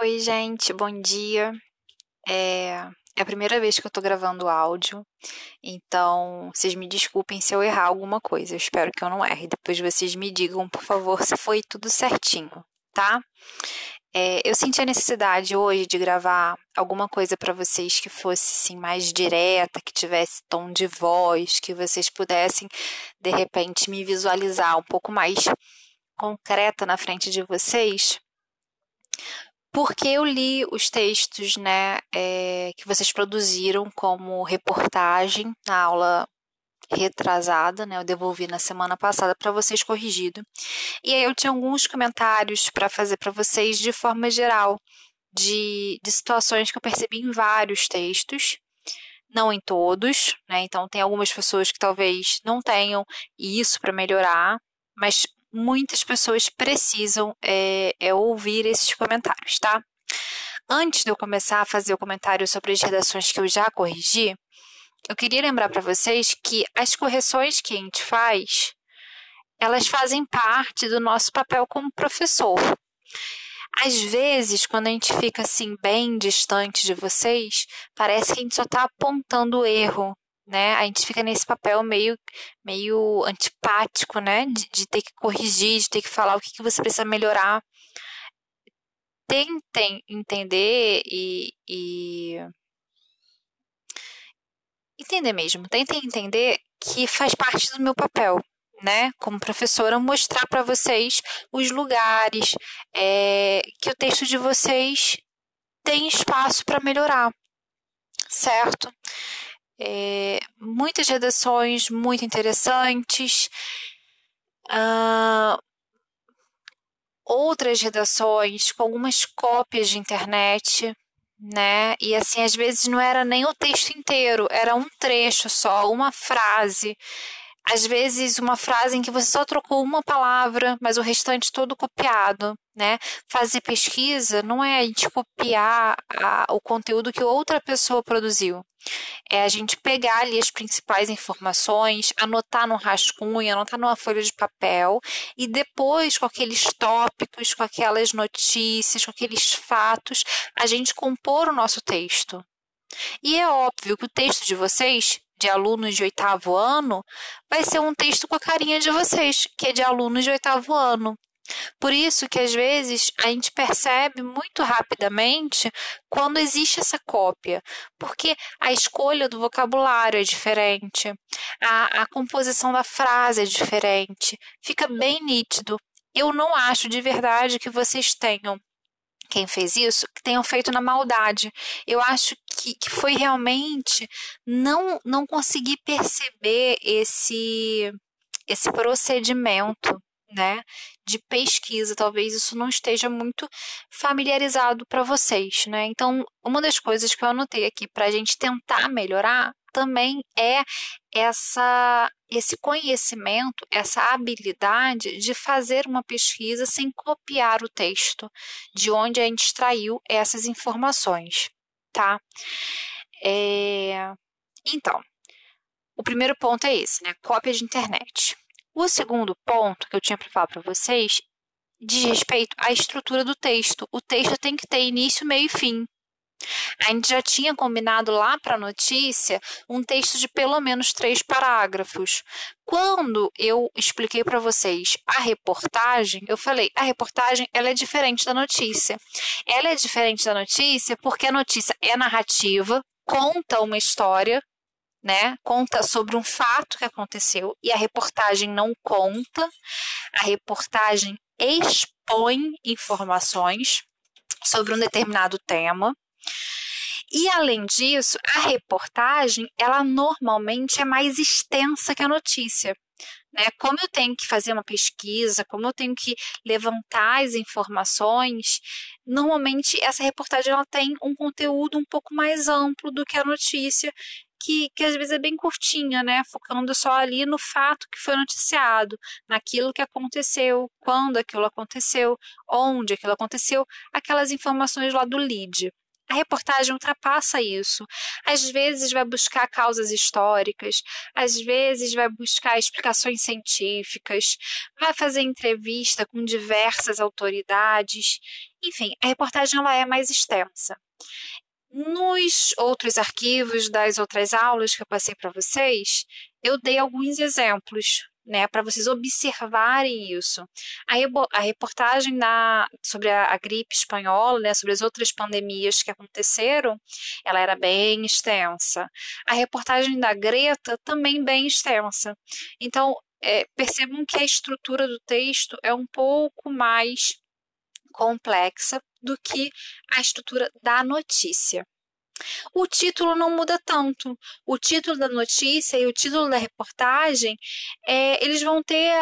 Oi, gente, bom dia. É, é a primeira vez que eu tô gravando áudio, então vocês me desculpem se eu errar alguma coisa. Eu espero que eu não erre. Depois vocês me digam, por favor, se foi tudo certinho, tá? É, eu senti a necessidade hoje de gravar alguma coisa para vocês que fosse assim, mais direta, que tivesse tom de voz, que vocês pudessem de repente me visualizar um pouco mais concreta na frente de vocês, porque eu li os textos né, é, que vocês produziram como reportagem na aula retrasada, né? Eu devolvi na semana passada para vocês corrigido. E aí eu tinha alguns comentários para fazer para vocês de forma geral, de, de situações que eu percebi em vários textos, não em todos, né? Então tem algumas pessoas que talvez não tenham isso para melhorar, mas muitas pessoas precisam é, é ouvir esses comentários, tá? Antes de eu começar a fazer o comentário sobre as redações que eu já corrigi, eu queria lembrar para vocês que as correções que a gente faz, elas fazem parte do nosso papel como professor. Às vezes, quando a gente fica assim bem distante de vocês, parece que a gente só está apontando o erro, né? A gente fica nesse papel meio, meio antipático, né? De, de ter que corrigir, de ter que falar o que, que você precisa melhorar. Tentem entender e, e entender mesmo. Tentem entender que faz parte do meu papel, né, como professora, mostrar para vocês os lugares é, que o texto de vocês tem espaço para melhorar, certo? É, muitas redações muito interessantes. Uh, outras redações com algumas cópias de internet, né? E assim, às vezes não era nem o texto inteiro, era um trecho só, uma frase às vezes uma frase em que você só trocou uma palavra, mas o restante todo copiado, né? Fazer pesquisa não é a gente copiar a, o conteúdo que outra pessoa produziu. É a gente pegar ali as principais informações, anotar no rascunho, anotar numa folha de papel e depois, com aqueles tópicos, com aquelas notícias, com aqueles fatos, a gente compor o nosso texto. E é óbvio que o texto de vocês de alunos de oitavo ano, vai ser um texto com a carinha de vocês, que é de alunos de oitavo ano. Por isso que às vezes a gente percebe muito rapidamente quando existe essa cópia, porque a escolha do vocabulário é diferente, a, a composição da frase é diferente, fica bem nítido. Eu não acho de verdade que vocês tenham quem fez isso que tenham feito na maldade. Eu acho que, que foi realmente não, não conseguir perceber esse, esse procedimento né, de pesquisa. Talvez isso não esteja muito familiarizado para vocês. Né? Então, uma das coisas que eu anotei aqui para a gente tentar melhorar também é essa esse conhecimento, essa habilidade de fazer uma pesquisa sem copiar o texto, de onde a gente extraiu essas informações, tá? É... Então, o primeiro ponto é esse, né? Cópia de internet. O segundo ponto que eu tinha para falar para vocês diz respeito à estrutura do texto. O texto tem que ter início, meio e fim. A gente já tinha combinado lá para a notícia um texto de pelo menos três parágrafos. Quando eu expliquei para vocês a reportagem, eu falei: a reportagem ela é diferente da notícia. Ela é diferente da notícia porque a notícia é narrativa, conta uma história, né? Conta sobre um fato que aconteceu e a reportagem não conta. A reportagem expõe informações sobre um determinado tema. E além disso, a reportagem, ela normalmente é mais extensa que a notícia. Né? Como eu tenho que fazer uma pesquisa, como eu tenho que levantar as informações, normalmente essa reportagem ela tem um conteúdo um pouco mais amplo do que a notícia, que, que às vezes é bem curtinha, né? Focando só ali no fato que foi noticiado, naquilo que aconteceu, quando aquilo aconteceu, onde aquilo aconteceu, aquelas informações lá do lead. A reportagem ultrapassa isso. Às vezes vai buscar causas históricas, às vezes vai buscar explicações científicas, vai fazer entrevista com diversas autoridades. Enfim, a reportagem ela é mais extensa. Nos outros arquivos das outras aulas que eu passei para vocês, eu dei alguns exemplos né, para vocês observarem isso. A, a reportagem sobre a, a, gripe espanhola, né, sobre as outras pandemias que aconteceram, ela era bem extensa. A reportagem da Greta também bem extensa. Então, é, percebam que a estrutura do texto é um pouco mais complexa do que a estrutura da notícia. O título não muda tanto. O título da notícia e o título da reportagem, é, eles vão ter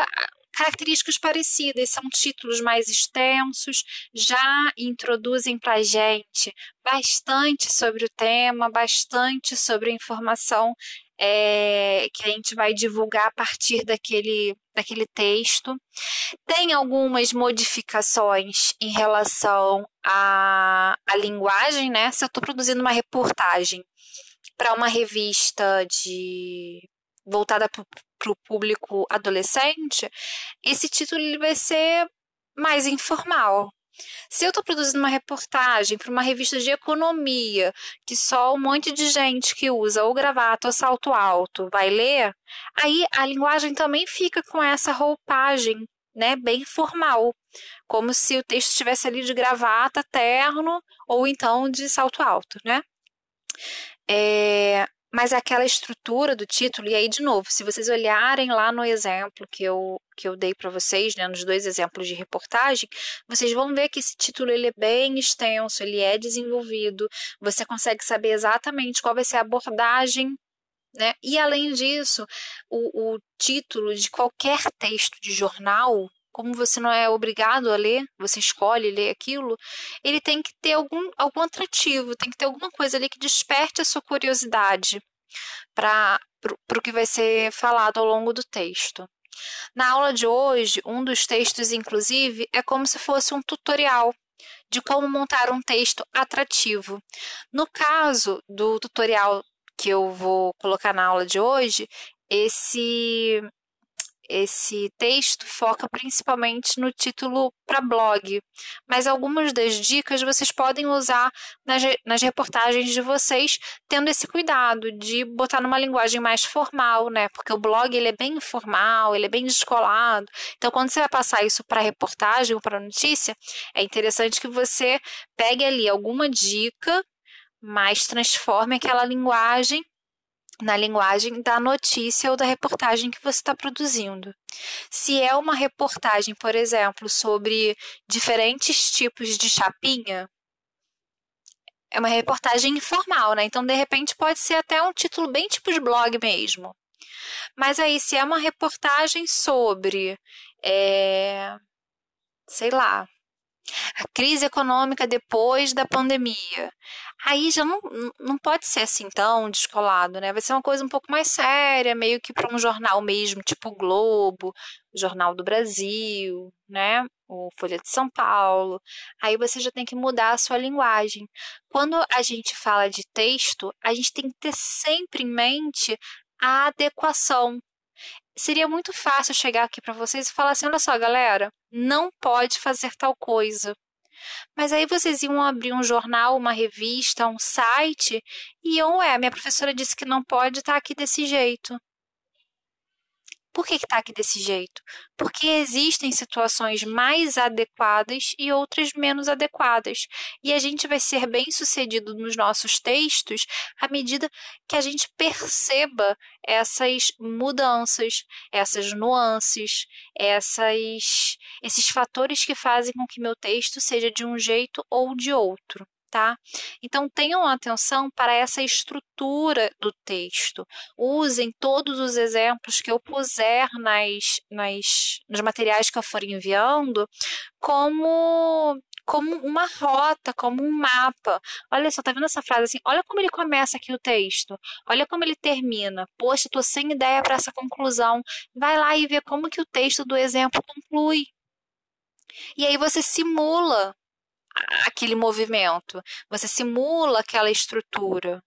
características parecidas, são títulos mais extensos, já introduzem para a gente bastante sobre o tema, bastante sobre a informação é, que a gente vai divulgar a partir daquele, daquele texto. Tem algumas modificações em relação à, à linguagem, né? Se eu estou produzindo uma reportagem para uma revista de voltada para o público adolescente, esse título ele vai ser mais informal, se eu estou produzindo uma reportagem para uma revista de economia, que só um monte de gente que usa ou gravata ou salto alto vai ler, aí a linguagem também fica com essa roupagem, né, bem formal, como se o texto estivesse ali de gravata, terno ou então de salto alto, né? É, mas aquela estrutura do título, e aí, de novo, se vocês olharem lá no exemplo que eu, que eu dei para vocês, né, nos dois exemplos de reportagem, vocês vão ver que esse título ele é bem extenso, ele é desenvolvido, você consegue saber exatamente qual vai ser a abordagem. Né? E além disso, o, o título de qualquer texto de jornal, como você não é obrigado a ler, você escolhe ler aquilo, ele tem que ter algum, algum atrativo, tem que ter alguma coisa ali que desperte a sua curiosidade para o que vai ser falado ao longo do texto. Na aula de hoje, um dos textos, inclusive, é como se fosse um tutorial de como montar um texto atrativo. No caso do tutorial que eu vou colocar na aula de hoje, esse esse texto foca principalmente no título para blog, mas algumas das dicas vocês podem usar nas, nas reportagens de vocês, tendo esse cuidado de botar numa linguagem mais formal, né? Porque o blog ele é bem informal, ele é bem descolado. Então, quando você vai passar isso para reportagem ou para notícia, é interessante que você pegue ali alguma dica, mas transforme aquela linguagem na linguagem da notícia ou da reportagem que você está produzindo. Se é uma reportagem, por exemplo, sobre diferentes tipos de chapinha, é uma reportagem informal, né? Então, de repente, pode ser até um título bem tipo de blog mesmo. Mas aí, se é uma reportagem sobre, é, sei lá, a crise econômica depois da pandemia. Aí já não, não pode ser assim tão descolado, né? Vai ser uma coisa um pouco mais séria, meio que para um jornal mesmo, tipo o Globo, o Jornal do Brasil, né? O Folha de São Paulo. Aí você já tem que mudar a sua linguagem. Quando a gente fala de texto, a gente tem que ter sempre em mente a adequação seria muito fácil chegar aqui para vocês e falar assim: olha só, galera, não pode fazer tal coisa. Mas aí vocês iam abrir um jornal, uma revista, um site e iam, ué, minha professora disse que não pode estar tá aqui desse jeito. Por que está aqui desse jeito? Porque existem situações mais adequadas e outras menos adequadas. E a gente vai ser bem sucedido nos nossos textos à medida que a gente perceba essas mudanças, essas nuances, essas, esses fatores que fazem com que meu texto seja de um jeito ou de outro tá? Então tenham atenção para essa estrutura do texto. Usem todos os exemplos que eu puser nas, nas, nos materiais que eu for enviando como como uma rota, como um mapa. Olha só, tá vendo essa frase assim? Olha como ele começa aqui o texto. Olha como ele termina. Poxa, tô sem ideia para essa conclusão. Vai lá e vê como que o texto do exemplo conclui. E aí você simula aquele movimento, você simula aquela estrutura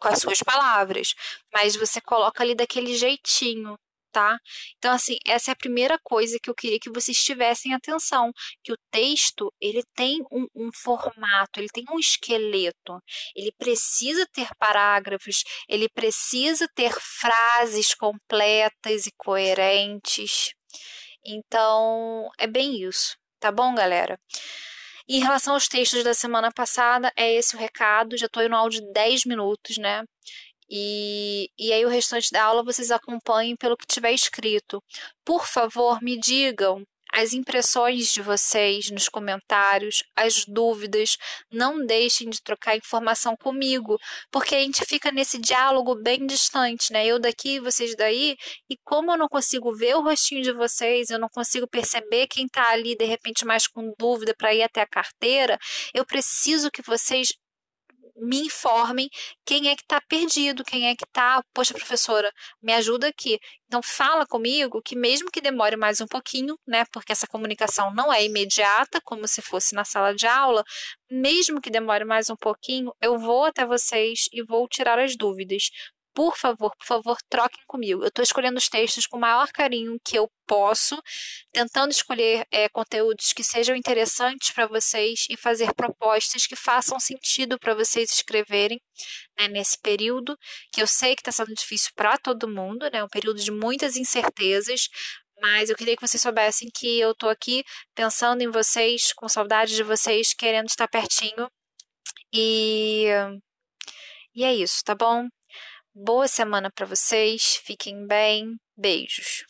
com as suas palavras, mas você coloca ali daquele jeitinho, tá? Então, assim, essa é a primeira coisa que eu queria que vocês tivessem atenção, que o texto, ele tem um, um, formato, ele tem um esqueleto, ele precisa ter parágrafos, ele precisa ter frases completas e coerentes. Então, é bem isso, tá bom, galera? Em relação aos textos da semana passada, é esse o recado. Já estou no áudio de 10 minutos, né? E, e aí o restante da aula vocês acompanhem pelo que tiver escrito. Por favor, me digam as impressões de vocês nos comentários, as dúvidas. Não deixem de trocar informação comigo, porque a gente fica nesse diálogo bem distante, né? Eu daqui, vocês daí, e como eu não consigo ver o rostinho de vocês, eu não consigo perceber quem está ali de repente mais com dúvida para ir até a carteira, eu preciso que vocês me informem quem é que está perdido, quem é que está, poxa, professora, me ajuda aqui. Então fala comigo que mesmo que demore mais um pouquinho, né, porque essa comunicação não é imediata, como se fosse na sala de aula, mesmo que demore mais um pouquinho, eu vou até vocês e vou tirar as dúvidas por favor, por favor, troquem comigo. Eu estou escolhendo os textos com o maior carinho que eu posso, tentando escolher é, conteúdos que sejam interessantes para vocês e fazer propostas que façam sentido para vocês escreverem né, nesse período, que eu sei que está sendo difícil para todo mundo, né, um período de muitas incertezas, mas eu queria que vocês soubessem que eu estou aqui pensando em vocês, com saudade de vocês, querendo estar pertinho. E, e é isso, tá bom? Boa semana para vocês, fiquem bem, beijos.